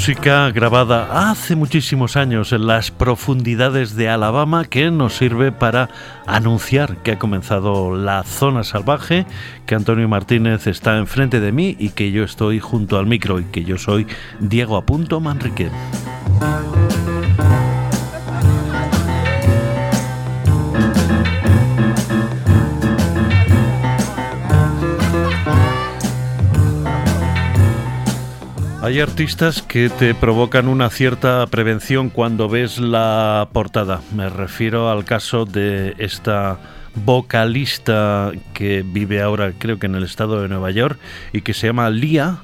Música grabada hace muchísimos años en las profundidades de Alabama que nos sirve para anunciar que ha comenzado la zona salvaje, que Antonio Martínez está enfrente de mí y que yo estoy junto al micro y que yo soy Diego Apunto Manrique. Hay artistas que te provocan una cierta prevención cuando ves la portada. Me refiero al caso de esta vocalista que vive ahora creo que en el estado de Nueva York y que se llama Lia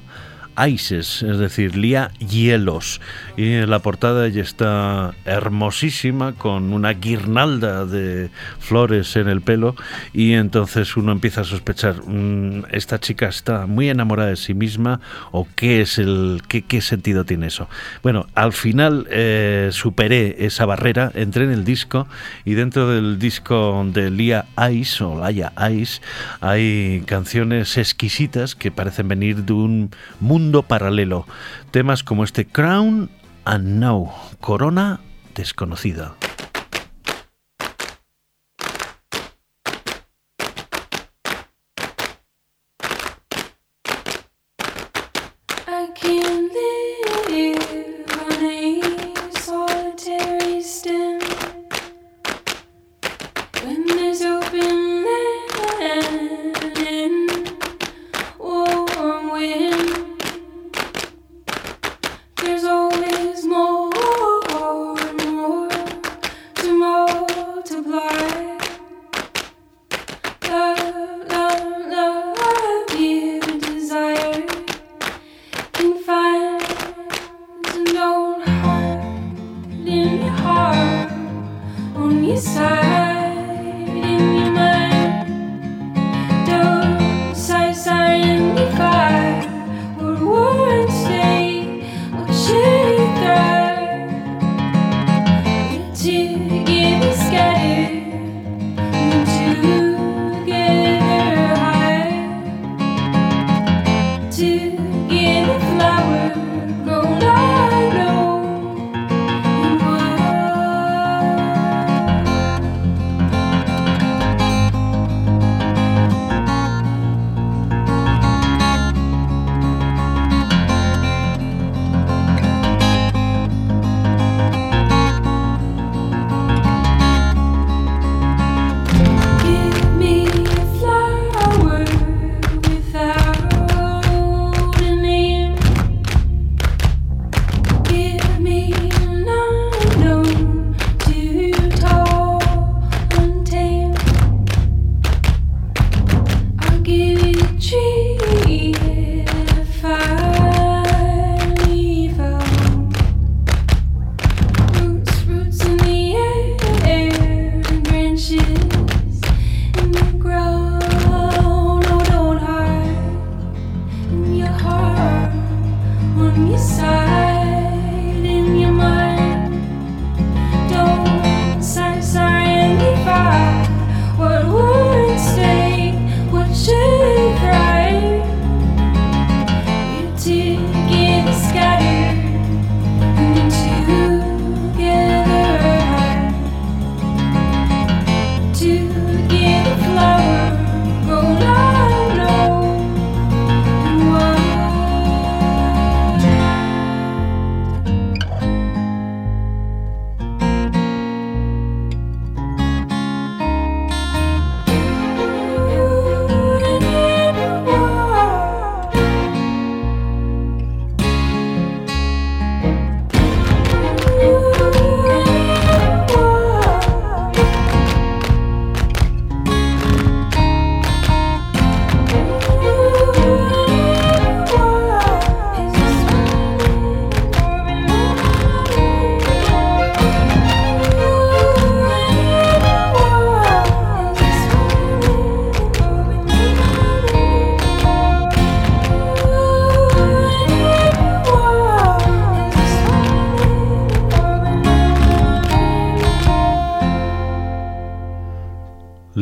Ices, es decir, Lía Hielos. Y en la portada ella está hermosísima con una guirnalda de flores en el pelo y entonces uno empieza a sospechar, mm, esta chica está muy enamorada de sí misma o qué es el qué, qué sentido tiene eso. Bueno, al final eh, superé esa barrera, entré en el disco y dentro del disco de Lía Ice o Laia Ice hay canciones exquisitas que parecen venir de un mundo paralelo. Temas como este Crown and Now, Corona desconocida.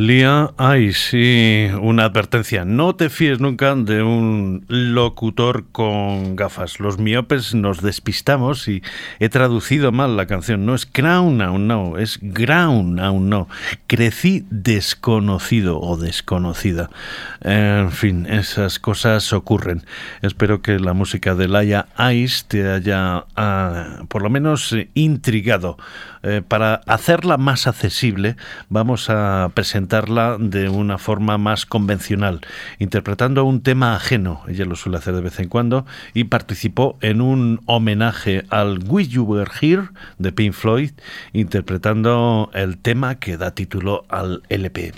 Lia Ice y una advertencia, no te fíes nunca de un locutor con gafas. Los miopes nos despistamos y he traducido mal la canción. No es crown aún no, es ground aún no. Crecí desconocido o desconocida. En fin, esas cosas ocurren. Espero que la música de Laia Ice te haya ah, por lo menos intrigado. Eh, para hacerla más accesible, vamos a presentarla de una forma más convencional, interpretando un tema ajeno. Ella lo suele hacer de vez en cuando y participó en un homenaje al Wish You Were Here de Pink Floyd, interpretando el tema que da título al LP.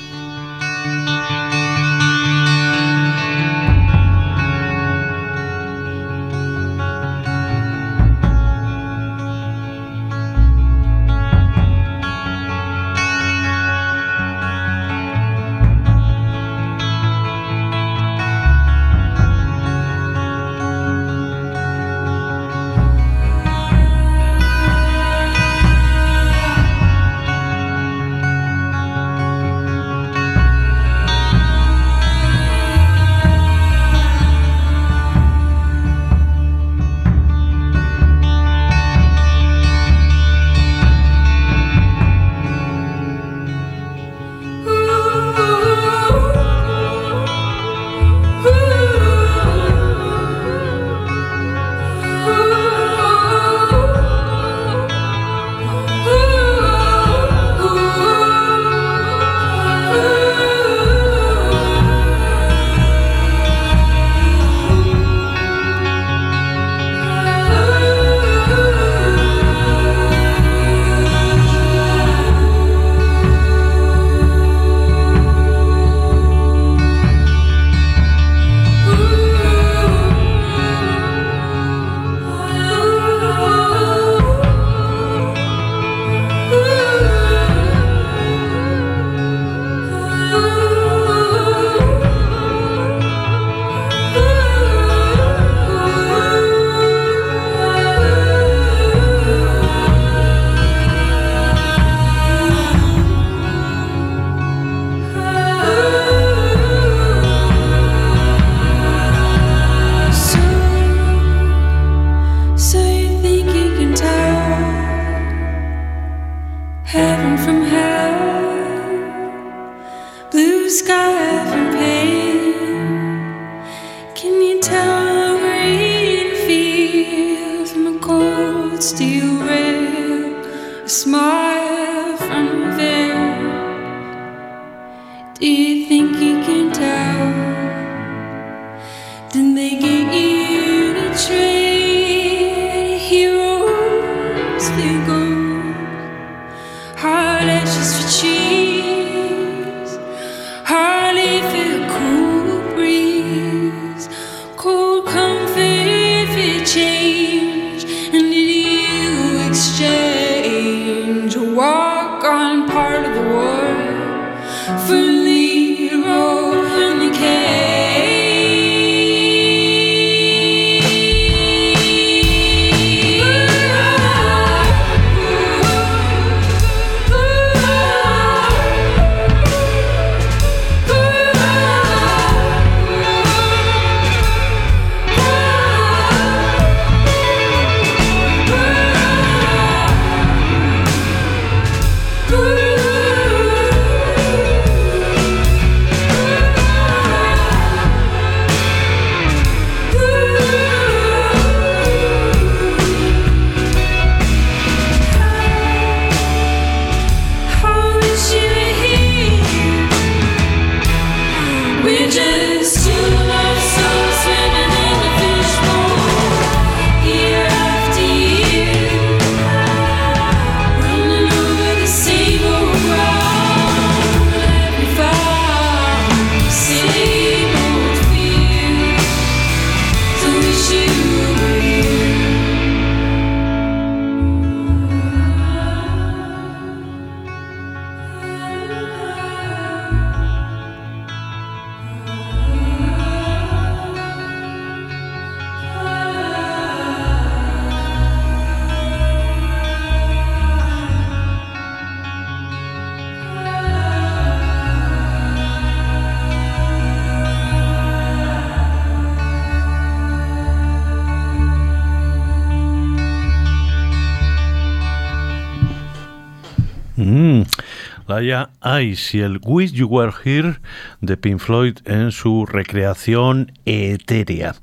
Laia Ice y el Wish You Were Here de Pink Floyd en su recreación etérea.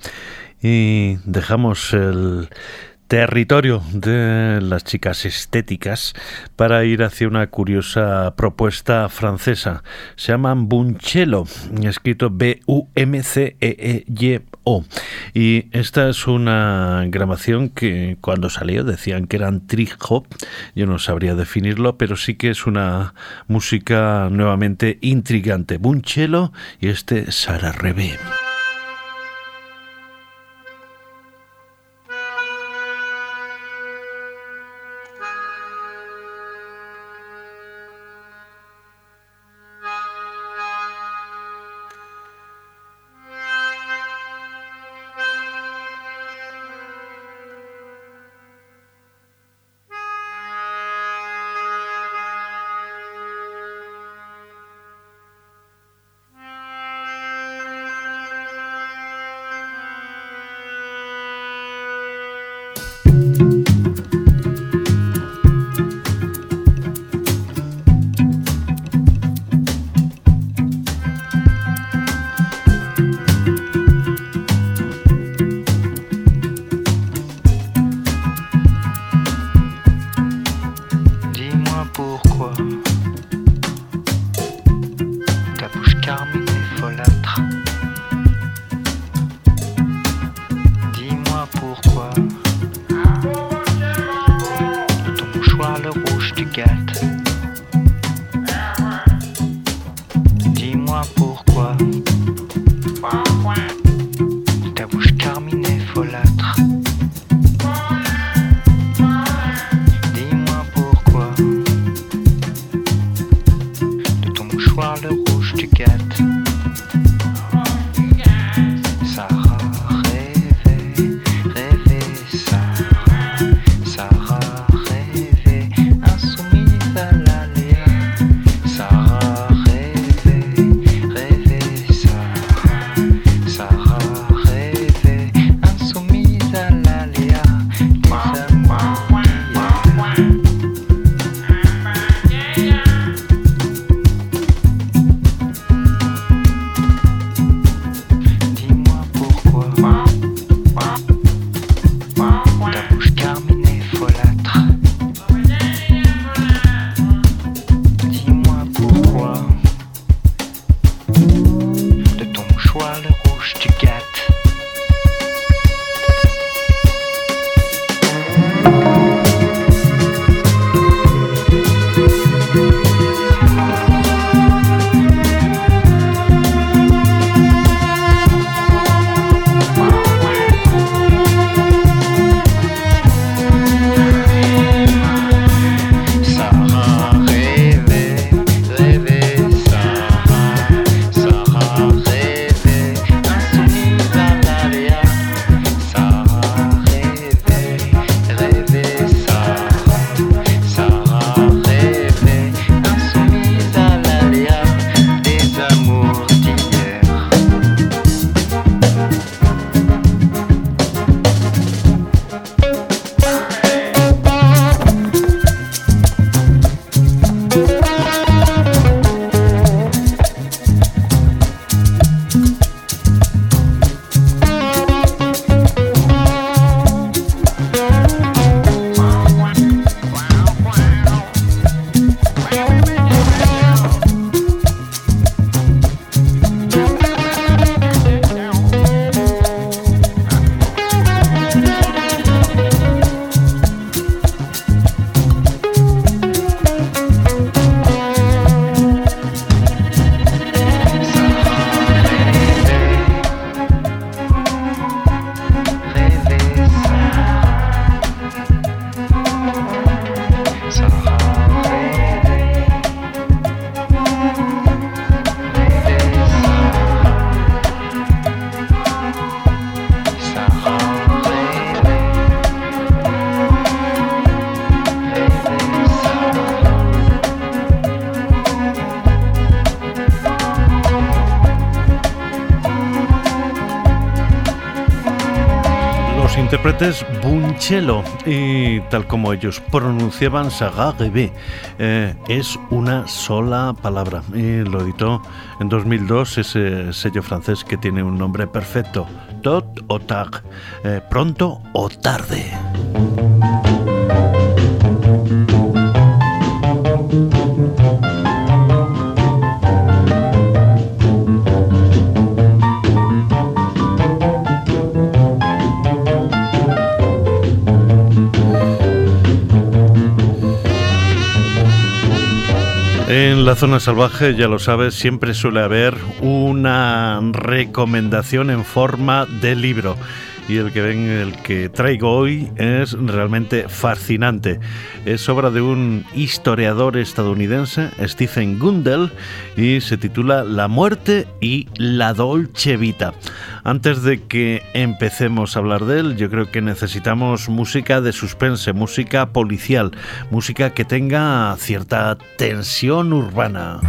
Y dejamos el territorio de las chicas estéticas para ir hacia una curiosa propuesta francesa. Se llaman Bunchelo, escrito B-U-M-C-E-E-Y-O. Y esta es una grabación que cuando salió decían que eran trip hop. Yo no sabría definirlo, pero sí que es una música nuevamente intrigante. Bunchelo y este Sara Rebe. Intérpretes Bunchelo y tal como ellos pronunciaban Saga eh, es una sola palabra y lo editó en 2002 ese sello francés que tiene un nombre perfecto, Tot o Tag, eh, pronto o tarde. En la zona salvaje, ya lo sabes, siempre suele haber una recomendación en forma de libro y el que ven el que traigo hoy es realmente fascinante. Es obra de un historiador estadounidense, Stephen Gundel, y se titula La muerte y la Dolce Vita. Antes de que empecemos a hablar de él, yo creo que necesitamos música de suspense, música policial, música que tenga cierta tensión urbana.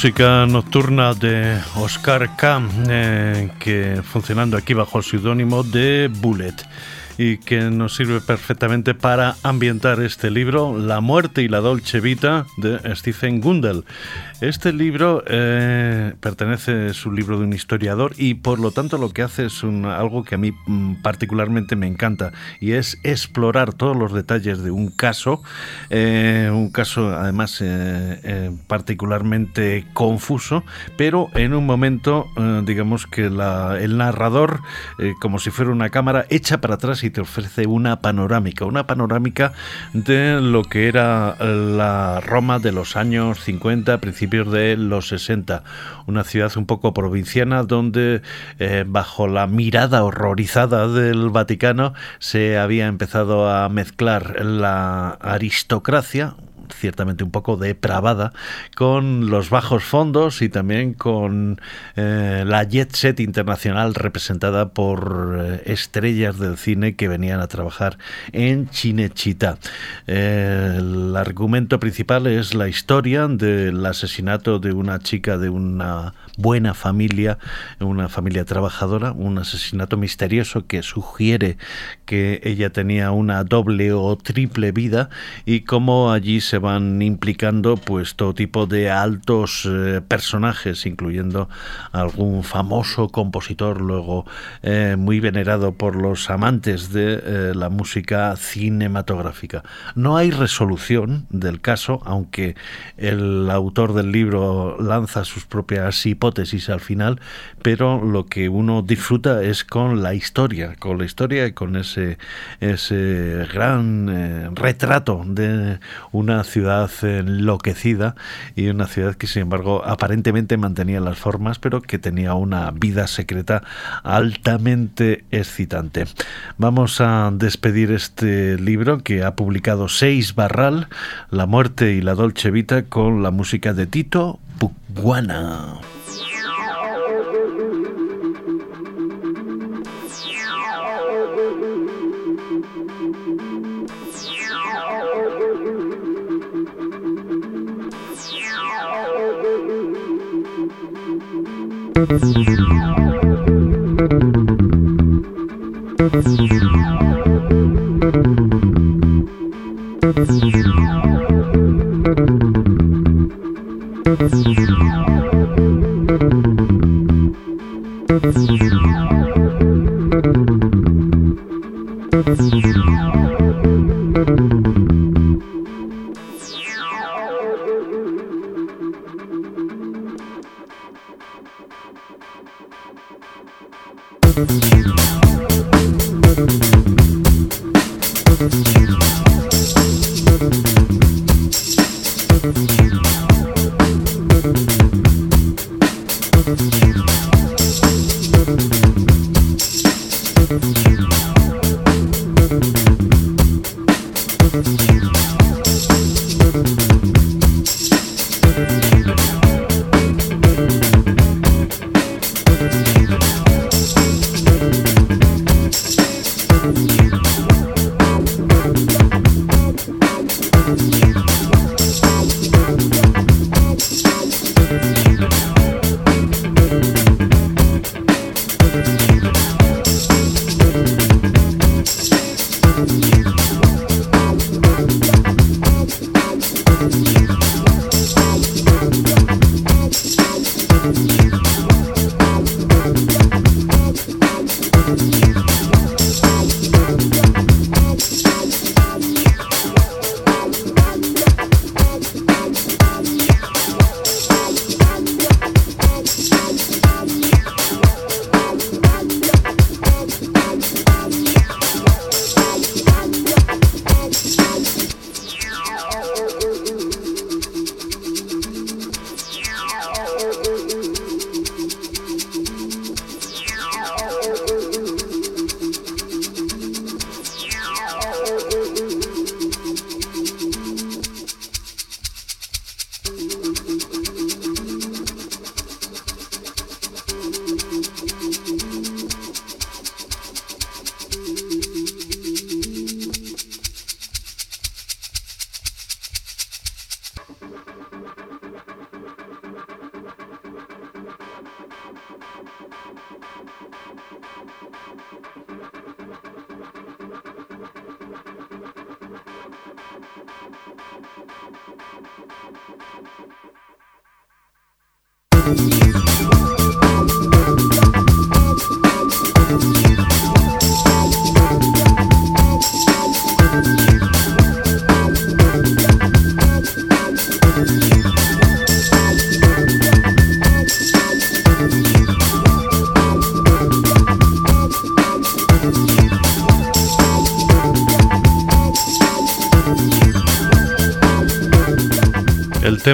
Música nocturna de Oscar K, eh, que funcionando aquí bajo el seudónimo de Bullet y que nos sirve perfectamente para ambientar este libro, La muerte y la Dolce Vita de Stephen Gundel. Este libro eh, pertenece, es un libro de un historiador y por lo tanto lo que hace es algo que a mí mm, particularmente me encanta y es explorar todos los detalles de un caso, eh, un caso además eh, particularmente confuso, pero en un momento digamos que el narrador, como si fuera una cámara, echa para atrás y te ofrece una panorámica, una panorámica de lo que era la Roma de los años 50, principios de los 60. Una ciudad un poco provinciana donde eh, bajo la mirada horrorizada del Vaticano se había empezado a mezclar la aristocracia, ciertamente un poco depravada, con los bajos fondos y también con eh, la jet set internacional representada por eh, estrellas del cine que venían a trabajar en Chinechita. el argumento principal es la historia del asesinato de una chica de una buena familia, una familia trabajadora, un asesinato misterioso que sugiere que ella tenía una doble o triple vida y cómo allí se van implicando pues todo tipo de altos eh, personajes, incluyendo algún famoso compositor luego eh, muy venerado por los amantes de eh, la música cinematográfica. No hay resolución del caso, aunque el autor del libro lanza sus propias hipótesis al final, pero lo que uno disfruta es con la historia, con la historia y con ese, ese gran retrato de una ciudad enloquecida y una ciudad que sin embargo aparentemente mantenía las formas pero que tenía una vida secreta altamente excitante. Vamos a despedir este libro que ha publicado Seis Barral, La muerte y la Dolce Vita con la música de Tito Puguana. Müzik Thank you.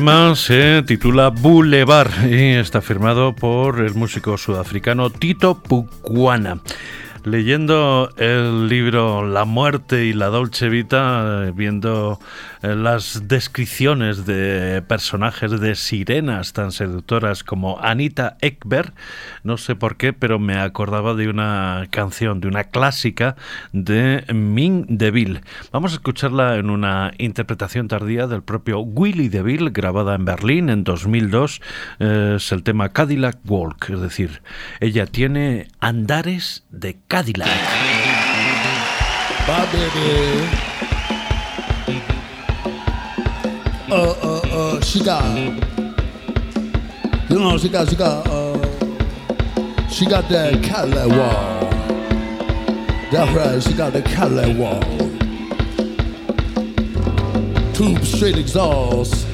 Tema se titula Boulevard y está firmado por el músico sudafricano Tito Pukwana. Leyendo el libro La muerte y la Dolce Vita, viendo eh, las descripciones de personajes de sirenas tan seductoras como Anita Ekberg, no sé por qué, pero me acordaba de una canción, de una clásica de Ming DeVille. Vamos a escucharla en una interpretación tardía del propio Willy DeVille, grabada en Berlín en 2002. es el tema Cadillac Walk, es decir, ella tiene andares de Cadillac. Uh, uh, uh, she got, you know, she got, she got, uh, she got that Cadillac wall. That's right, she got the Cadillac wall. Two straight exhaust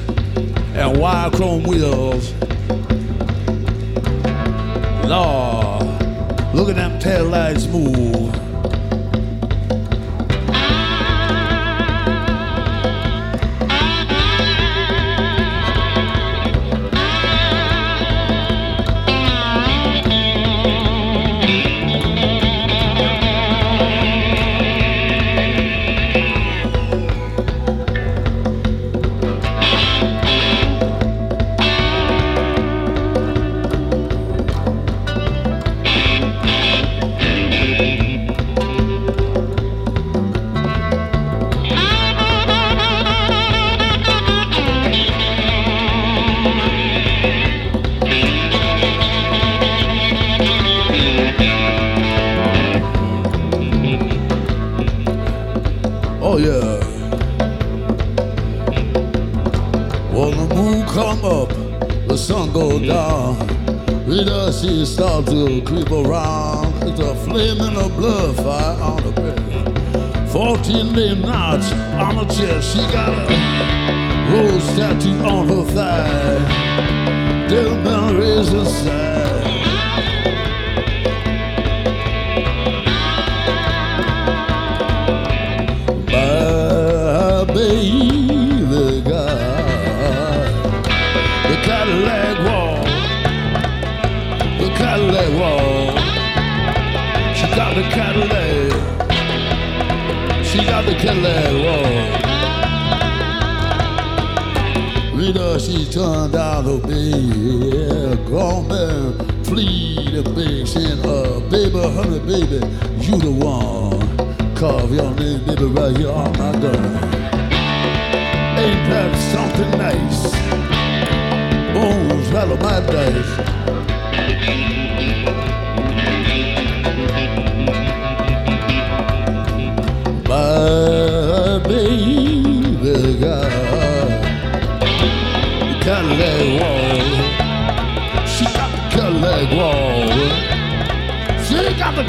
and wide chrome wheels. Lord. Look at them tail lights move. Fourteen knots on her chest. She got a rose tattoo on her thigh. Little memories inside. The Cadillac wall. Rita, she turned down her bed. Grown man, plead and beg, saying, uh, baby, honey, baby, you the one. Carve your name, baby, right here on my door. Ain't that something nice? Bones rattle my dice.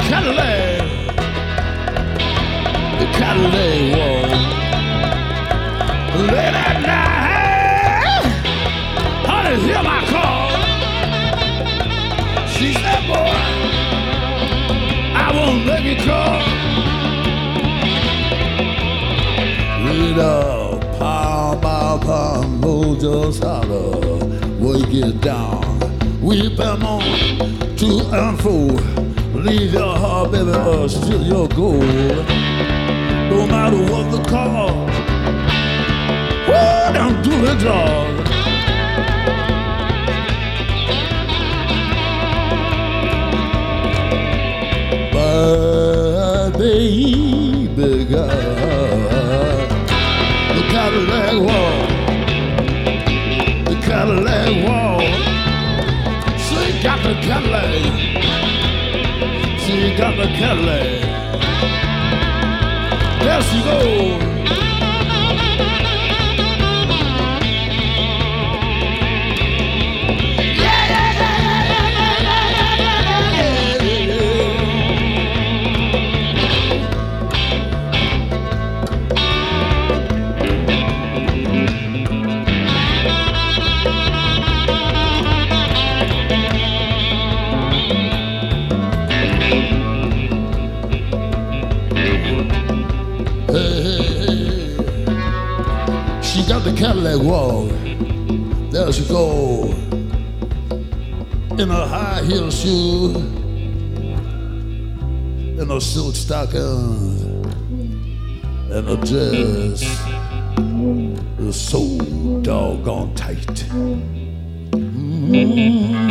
Cadillac. The Cadillac wall. Late at night, honey, hear my call. She said, boy, I won't let you call. it up, pound by pound, just holler, we get down. We been on to and fro, leave your heart, baby, or still your goal. No matter what the cost, woo, don't do the. But baby girl the Cadillac wall. The Cadillac wall. She got the Cadillac. She got the Cadillac. There she goes. Cadillac walk. There she go. In a high heel shoe. In a silk stocking. And a dress. Is so doggone tight. Mm-hmm.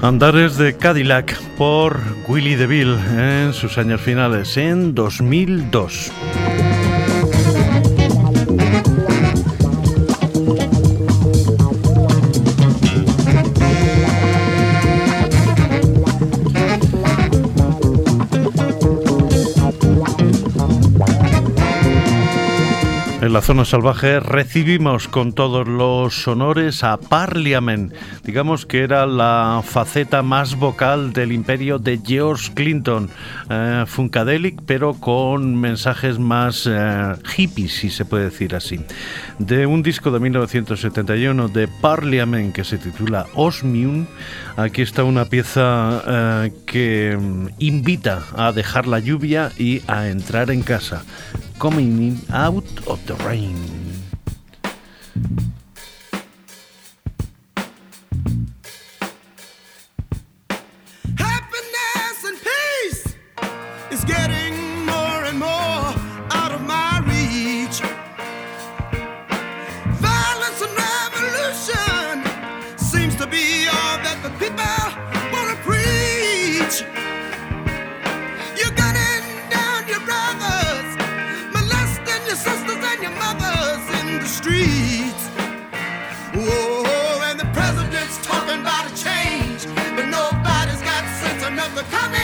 Andares de Cadillac por Willie DeVille en sus años finales, en 2002. La zona salvaje recibimos con todos los honores a Parliament, digamos que era la faceta más vocal del imperio de George Clinton, eh, Funkadelic, pero con mensajes más eh, hippies, si se puede decir así. De un disco de 1971 de Parliament que se titula Osmium, aquí está una pieza eh, que invita a dejar la lluvia y a entrar en casa. Coming in out of the rain. the coming.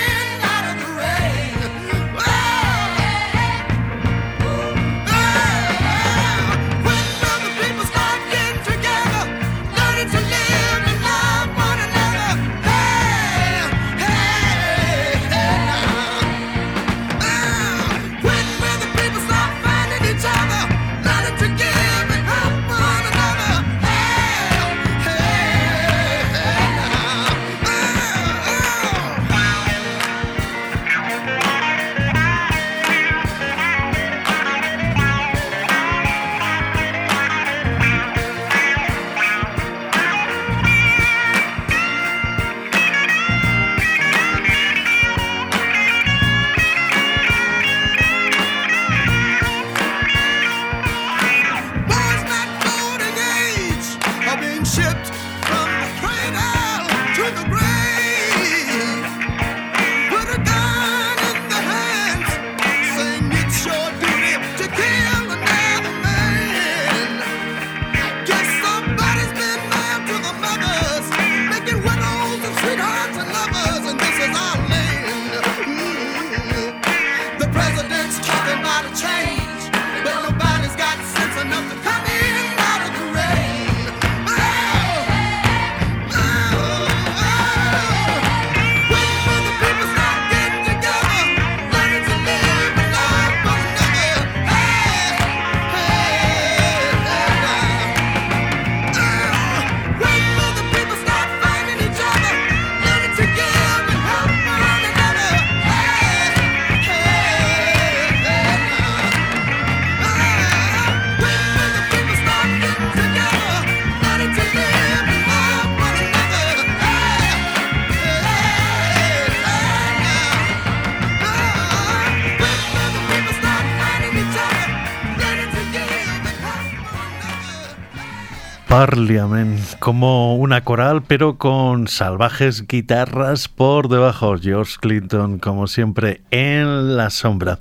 Parliament, como una coral, pero con salvajes guitarras por debajo. George Clinton, como siempre, en la sombra.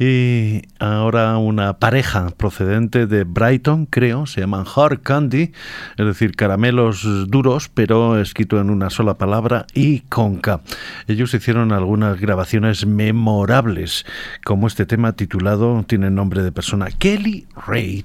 Y ahora una pareja procedente de Brighton, creo, se llaman Hard Candy, es decir, caramelos duros, pero escrito en una sola palabra y con K. Ellos hicieron algunas grabaciones memorables, como este tema titulado, tiene nombre de persona, Kelly Ray.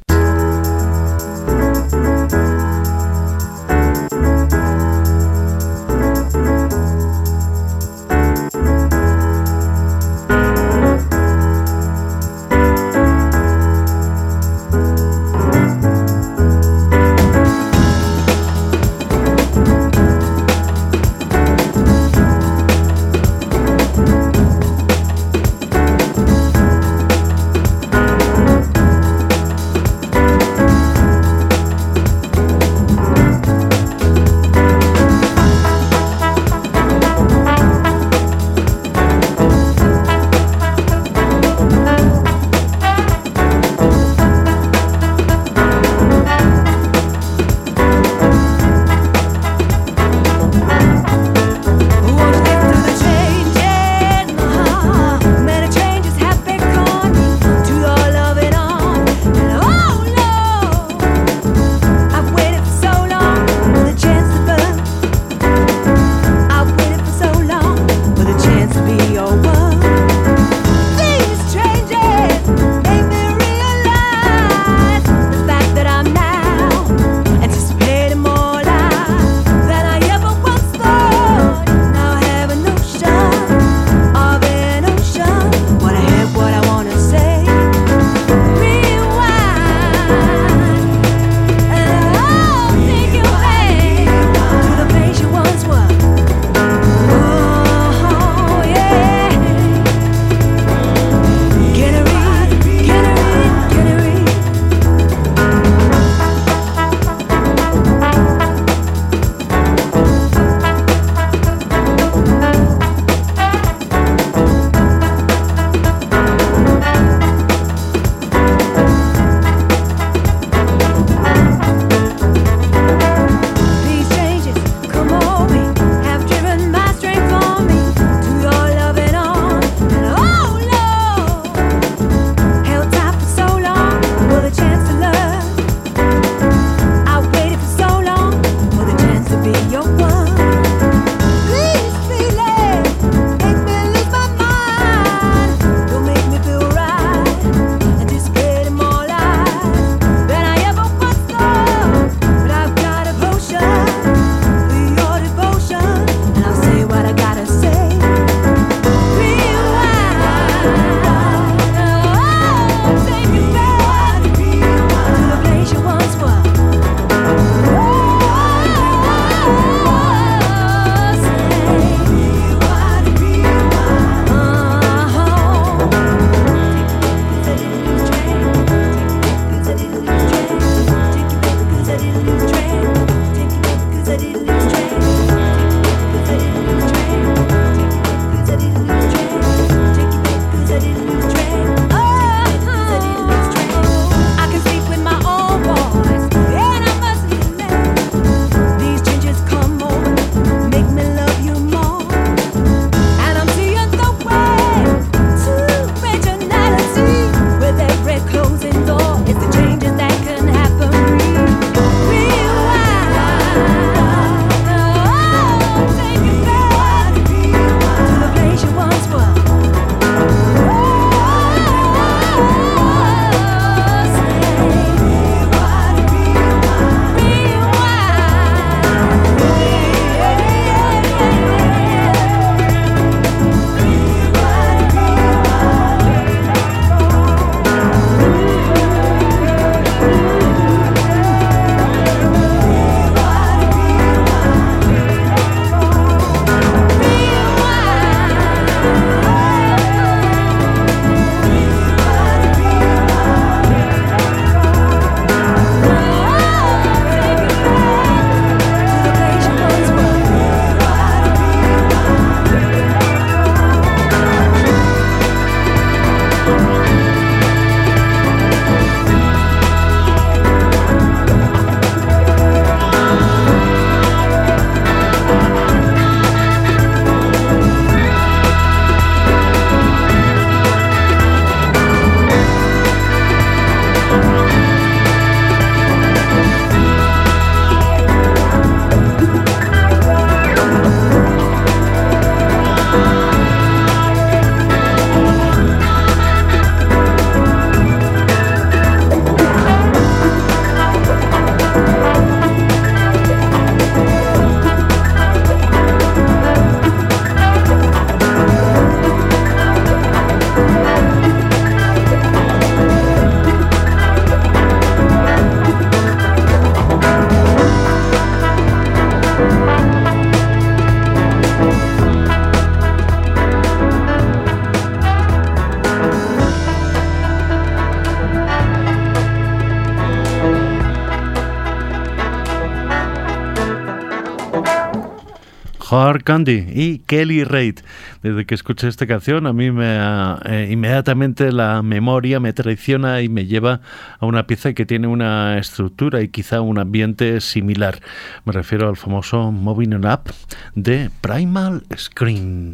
Candy y Kelly Reid. Desde que escuché esta canción, a mí me eh, inmediatamente la memoria me traiciona y me lleva a una pieza que tiene una estructura y quizá un ambiente similar. Me refiero al famoso Moving On Up de Primal Screen.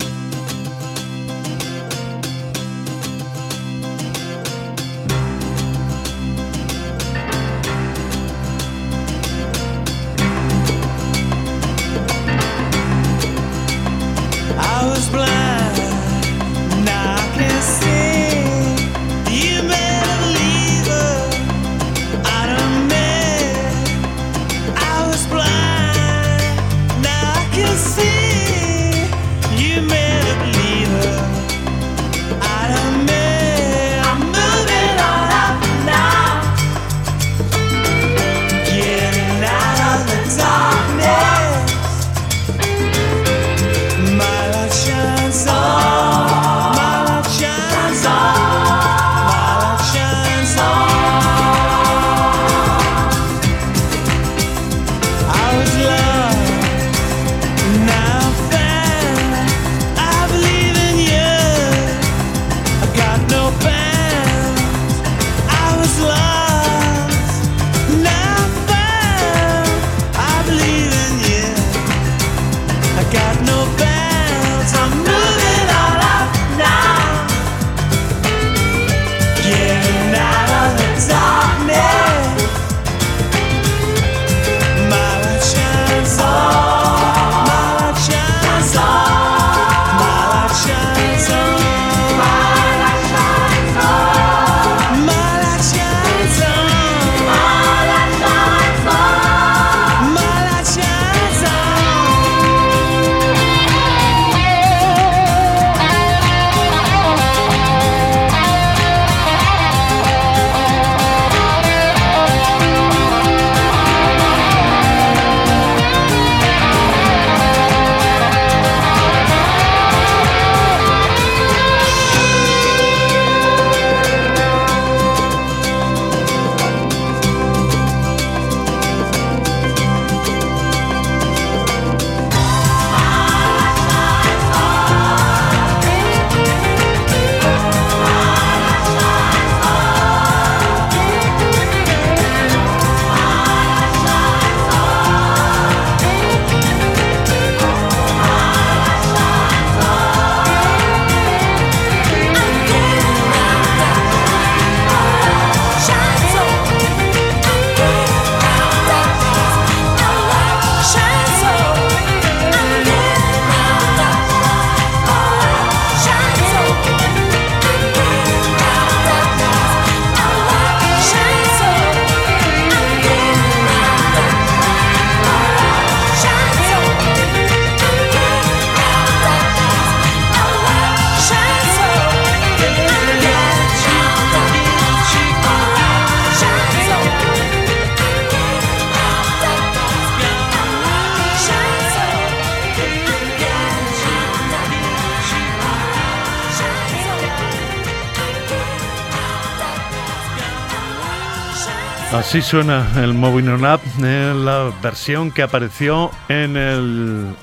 Así suena el Moving On Up, la versión que apareció en el,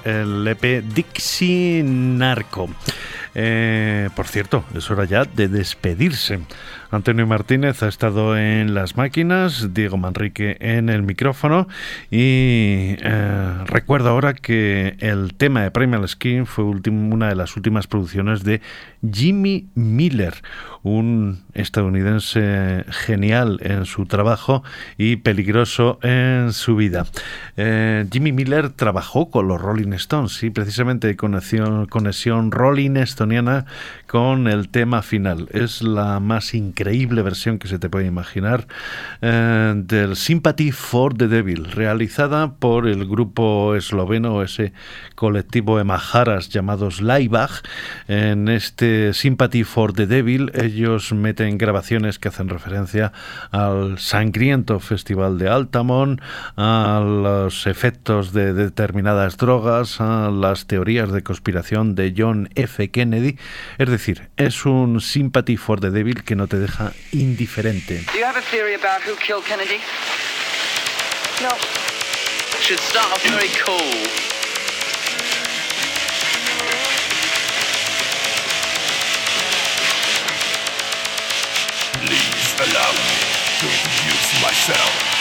EP Dixie Narco. Eh, por cierto, es hora ya de despedirse. Antonio Martínez ha estado en las máquinas, Diego Manrique en el micrófono y eh, recuerdo ahora que el tema de Primal Skin fue una de las últimas producciones de Jimmy Miller, un estadounidense genial en su trabajo y peligroso en su vida. Eh, Jimmy Miller trabajó con los Rolling Stones y precisamente conexión, conexión Rolling Estoniana con el tema final. Es la más increíble versión que se te puede imaginar eh, del Sympathy for the Devil, realizada por el grupo esloveno, ese colectivo de majaras llamados Laibach. En este Sympathy for the Devil ellos meten grabaciones que hacen referencia al sangriento festival de Altamont, a los efectos de determinadas drogas, a las teorías de conspiración de John F. Kennedy. Es decir, es un Sympathy for the Devil que no te deja. Do you have a theory about who killed Kennedy? No. Should start off very cool. Please allow me to introduce myself.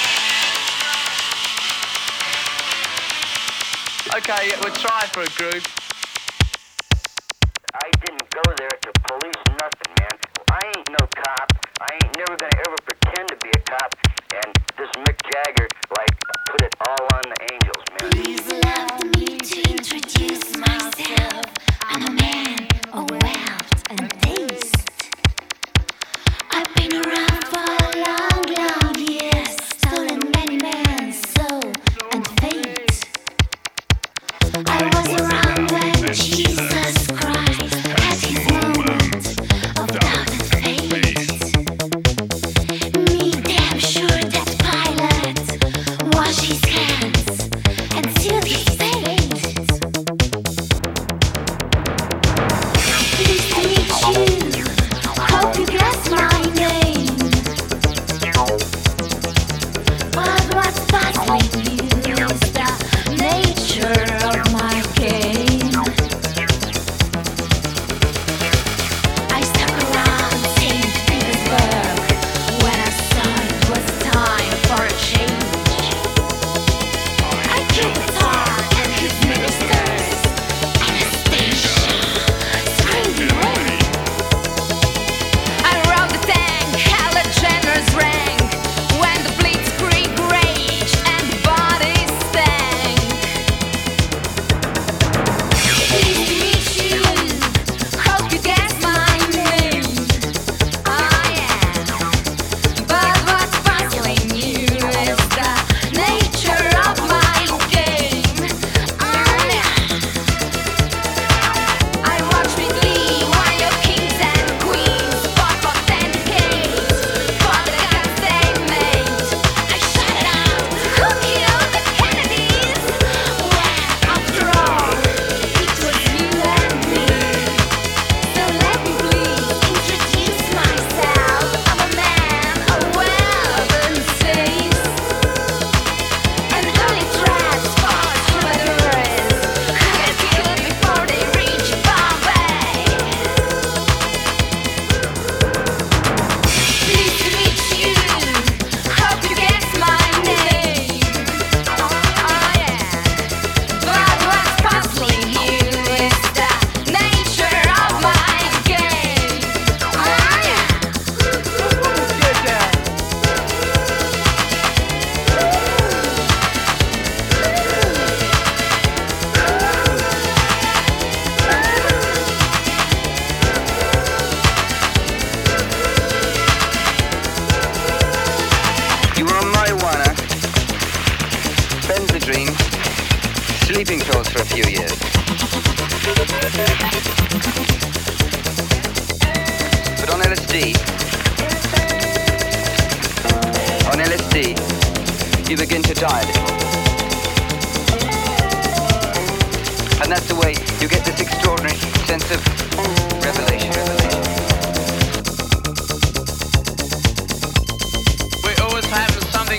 Okay, we'll try for a group. I didn't go there to police nothing, man. I ain't no cop. I ain't never gonna ever pretend to be a cop. And this Mick Jagger, like, put it all on the Angels, man. Please allow me to introduce myself. I'm a man, a world, and thing.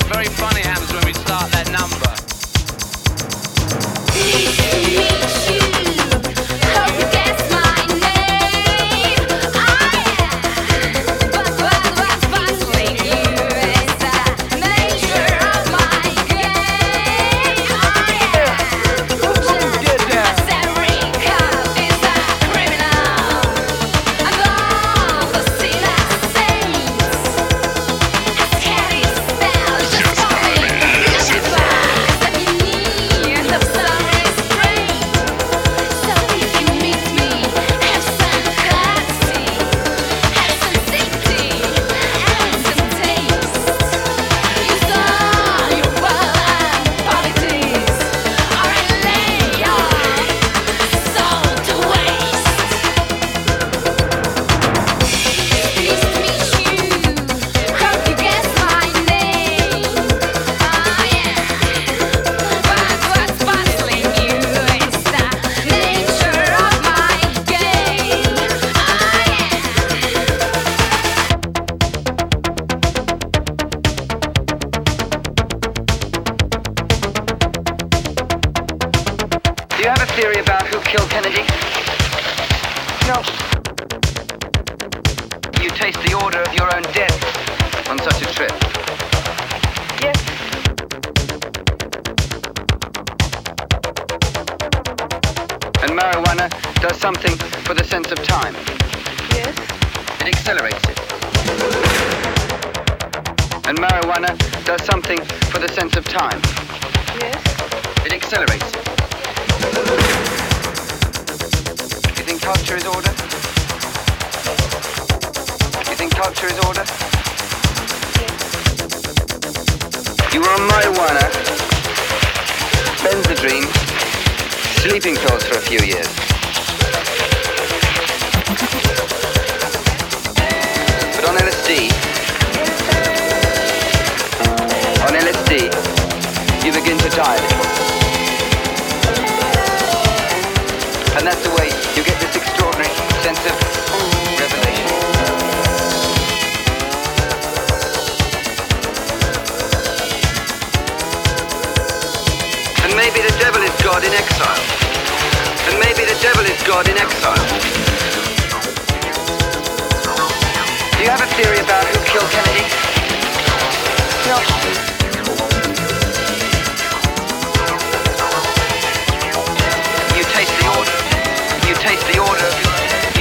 very funny happens when we start that number. Accelerates it. And marijuana does something for the sense of time. Yes. It accelerates it. You think culture is order? You think culture is order? You are on marijuana, Benzedrine, sleeping pills for a few years. LSD, on LSD, you begin to die. And that's the way you get this extraordinary sense of revelation. And maybe the devil is God in exile. And maybe the devil is God in exile. you have a theory about who killed Kennedy? No. You taste the order. You taste the order.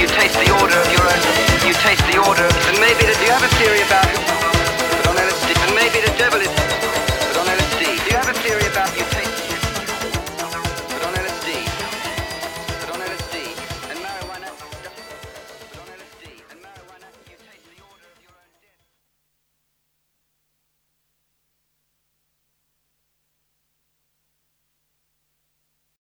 You taste the order of your own. You taste the order. And maybe that you have a theory about who. But on LSD, and maybe the devil is.